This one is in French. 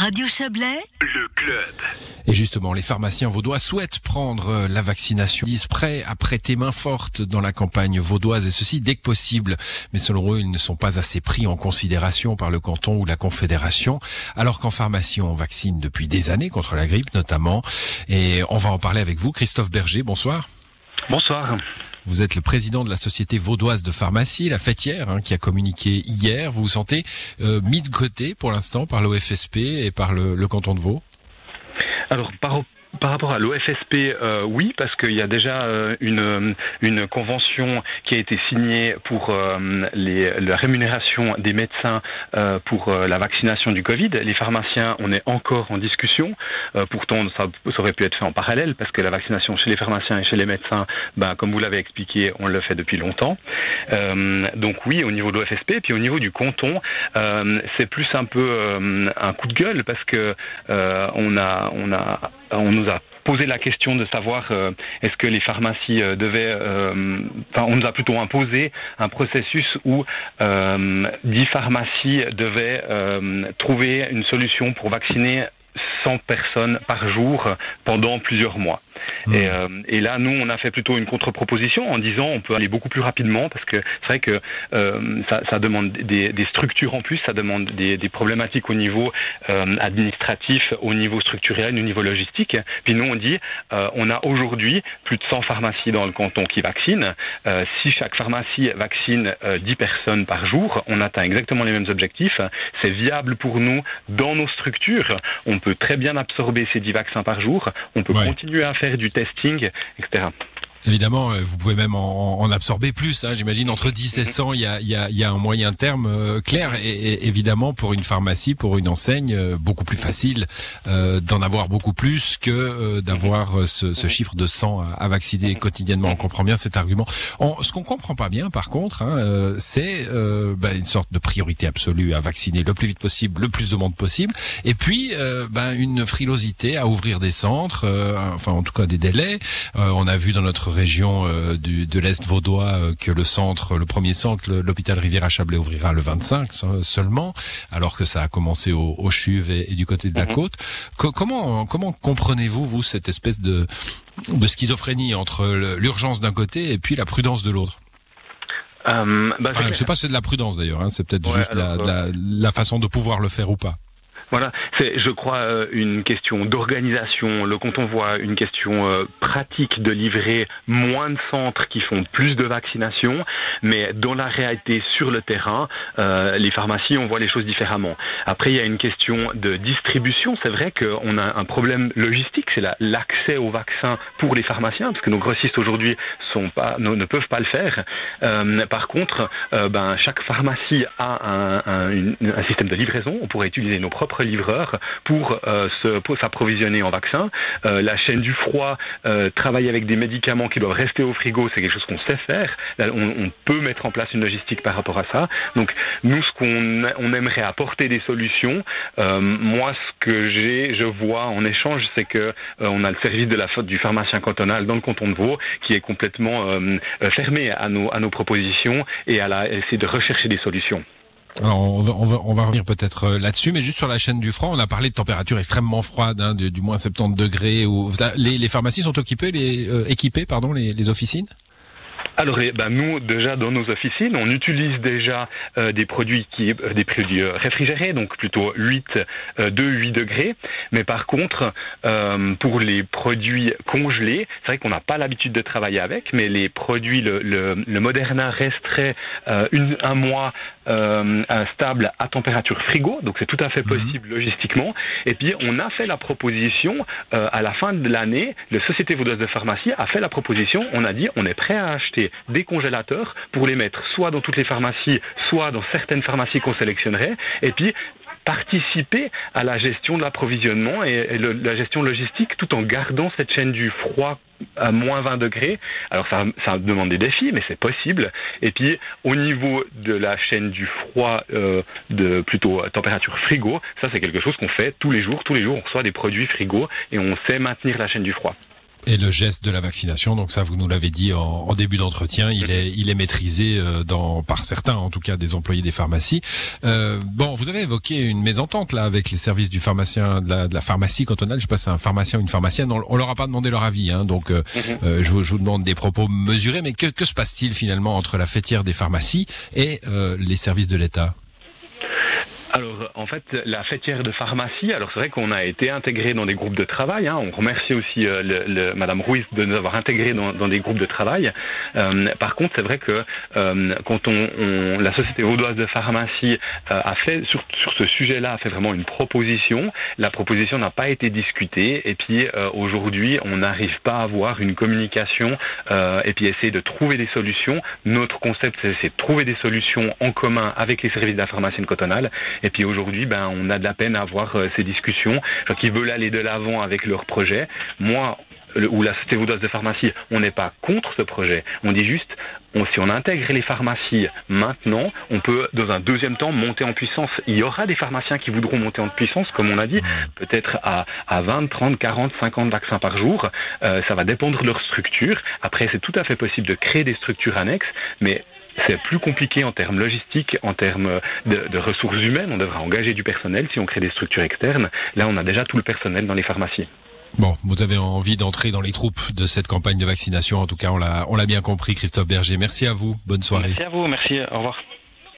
Radio Chablais, le club. Et justement, les pharmaciens vaudois souhaitent prendre euh, la vaccination. Ils disent prêts à prêter main forte dans la campagne vaudoise et ceci dès que possible. Mais selon eux, ils ne sont pas assez pris en considération par le canton ou la confédération. Alors qu'en pharmacie, on vaccine depuis des années contre la grippe notamment. Et on va en parler avec vous. Christophe Berger, bonsoir. Bonsoir. Vous êtes le président de la Société vaudoise de pharmacie, la fêtière, hein, qui a communiqué hier. Vous vous sentez euh, mis de côté pour l'instant par l'OFSP et par le, le canton de Vaud? Alors, par, par rapport à l'OFSP, euh, oui, parce qu'il y a déjà euh, une, une convention qui a été signée pour euh, les, la rémunération des médecins euh, pour euh, la vaccination du Covid. Les pharmaciens, on est encore en discussion. Pourtant, ça, ça, aurait pu être fait en parallèle, parce que la vaccination chez les pharmaciens et chez les médecins, ben, comme vous l'avez expliqué, on le fait depuis longtemps. donc oui, au niveau de l'OFSP, puis au niveau du canton, c'est plus un peu un coup de gueule, parce que on a, on a, on nous a posé la question de savoir euh, est-ce que les pharmacies euh, devaient, euh, enfin on nous a plutôt imposé un processus où dix pharmacies devaient trouver une solution pour vacciner 100 personnes par jour pendant plusieurs mois. Mmh. Et, euh, et, là, nous, on a fait plutôt une contre-proposition en disant on peut aller beaucoup plus rapidement parce que c'est vrai que euh, ça, ça, demande des, des, structures en plus, ça demande des, des problématiques au niveau euh, administratif, au niveau structurel, au niveau logistique. Puis nous, on dit on a aujourd'hui plus de 100 pharmacies dans le canton qui vaccinent. Si chaque pharmacie vaccine 10 personnes par jour, on atteint exactement les mêmes objectifs. C'est viable pour nous dans nos structures. On peut très bien absorber ces 10 vaccins par jour. On peut ouais. continuer à faire du testing, etc. Évidemment, euh, vous pouvez même en, en absorber plus. Hein, J'imagine entre 10 et 100, il y a, y a, y a un moyen terme euh, clair. Et, et, évidemment, pour une pharmacie, pour une enseigne, euh, beaucoup plus facile euh, d'en avoir beaucoup plus que euh, d'avoir ce, ce, chiffre de 100 à, à, vacciner quotidiennement. On comprend bien cet argument. On, ce qu'on comprend pas bien, par contre, hein, c'est bah, une sorte de priorité absolue à vacciner le plus vite possible, le plus de monde possible. Et puis, bah, une frilosité à ouvrir des centres, enfin en tout cas des délais. on a vu dans notre région euh, du, de l'Est vaudois euh, que le centre, le premier centre, l'hôpital Rivière à Chablais ouvrira le 25 seulement, alors que ça a commencé au, au Chuve et, et, du côté de la -hmm. côte. Co comment comment comprenez-vous vous cette espèce de de schizophrénie entre l'urgence d'un côté et puis la prudence de l'autre? Euh, bah, enfin, Je sais pas si c'est de la prudence d'ailleurs, hein, c'est peut-être ouais, juste alors, la, la, la façon de pouvoir le faire ou pas. Voilà, c'est, je crois, euh, une question d'organisation. Le quand on voit une question euh, pratique de livrer moins de centres qui font plus de vaccination, mais dans la réalité sur le terrain, euh, les pharmacies, on voit les choses différemment. Après, il y a une question de distribution. C'est vrai qu'on a un problème logistique, c'est la, l'accès aux vaccins pour les pharmaciens, parce que nos grossistes aujourd'hui sont pas, ne, peuvent pas le faire. Euh, par contre, ben, chaque pharmacie a un, un, un système de livraison. On pourrait utiliser nos propres livreurs pour, euh, pour s'approvisionner en vaccins. Euh, la chaîne du froid euh, travaille avec des médicaments qui doivent rester au frigo, c'est quelque chose qu'on sait faire. On, peut mettre en place une logistique par rapport à ça. Donc nous, ce qu'on on aimerait apporter des solutions. Moi, ce que j'ai, je vois en échange, c'est que on a le service du pharmacien cantonal dans le canton de Vaud qui est complètement fermé à nos, à nos propositions et à, la, à essayer de rechercher des solutions. Alors on va, on va, on va revenir peut-être euh, là-dessus, mais juste sur la chaîne du froid, on a parlé de température extrêmement froide, hein, du, moins 70 degrés. Où, les, pharmacies sont occupées, les, euh, équipées, pardon, les, les officines? Alors, ben, nous, déjà, dans nos officines, on utilise déjà euh, des produits qui, euh, des produits euh, réfrigérés, donc plutôt 8, 2, 8 degrés. Mais par contre, euh, pour les produits congelés, c'est vrai qu'on n'a pas l'habitude de travailler avec, mais les produits, le, le, le Moderna resterait une, un mois stable à température frigo, donc c'est tout à fait possible mmh. logistiquement. Et puis, on a fait la proposition à la fin de l'année, la Société vaudoise de pharmacie a fait la proposition, on a dit, on est prêt à acheter des congélateurs pour les mettre soit dans toutes les pharmacies, soit dans certaines pharmacies qu'on sélectionnerait, et puis participer à la gestion de l'approvisionnement et, et le, la gestion logistique tout en gardant cette chaîne du froid à moins 20 degrés. Alors ça, demande des défis, mais c'est possible. Et puis au niveau de la chaîne du froid, euh, de plutôt température frigo, ça c'est quelque chose qu'on fait tous les jours. Tous les jours, on reçoit des produits frigo et on sait maintenir la chaîne du froid. Et le geste de la vaccination, donc ça vous nous l'avez dit en, début d'entretien, il est il est maîtrisé euh, dans par certains en tout cas des employés des pharmacies. Euh, bon, vous avez évoqué une mésentente là avec les services du pharmacien de la, de la pharmacie cantonale. Je sais pas si c'est un pharmacien ou une pharmacienne. On, on leur a pas demandé leur avis, hein, donc euh, mhm. euh je, je, vous demande des propos mesurés. Mais que, que se passe-t-il finalement entre la fêtière des pharmacies et les services de l'État? Alors, en fait, la fêtière de pharmacie, alors c'est vrai qu'on a été intégré dans des groupes de travail. Hein. On remercie aussi euh, le, Madame Ruiz de nous avoir intégrés dans, des groupes de travail. Euh, par contre, c'est vrai que euh, quand on, la Société vaudoise de pharmacie euh, a fait sur, ce sujet-là a fait vraiment une proposition. La proposition n'a pas été discutée et puis aujourd'hui, on n'arrive pas à avoir une communication et puis essayer de trouver des solutions. Notre concept, c'est de trouver des solutions en commun avec les services de la pharmacie cotonale et puis aujourd'hui, ben, on a de la peine à avoir euh, ces discussions. Genre qu'ils veulent aller de l'avant avec leur projet. Moi, ou la Société vaudoise de pharmacie, on n'est pas contre ce projet. On dit juste, si on intègre les pharmacies maintenant, on peut, dans un deuxième temps, monter en puissance. Il y aura des pharmaciens qui voudront monter en puissance, comme on a dit, peut-être à, à 20, 30, 40, 50 vaccins par jour. Euh, ça va dépendre de leur structure. Après, c'est tout à fait possible de créer des structures annexes, mais c'est plus compliqué en termes logistiques, en termes de, ressources humaines. On devra engager du personnel si on crée des structures externes. Là, on a déjà tout le personnel dans les pharmacies. Bon, vous avez envie d'entrer dans les troupes de cette campagne de vaccination. En tout cas, on l'a, on l'a bien compris, Christophe Berger. Merci à vous. Bonne soirée. Merci à vous. Merci. Au revoir.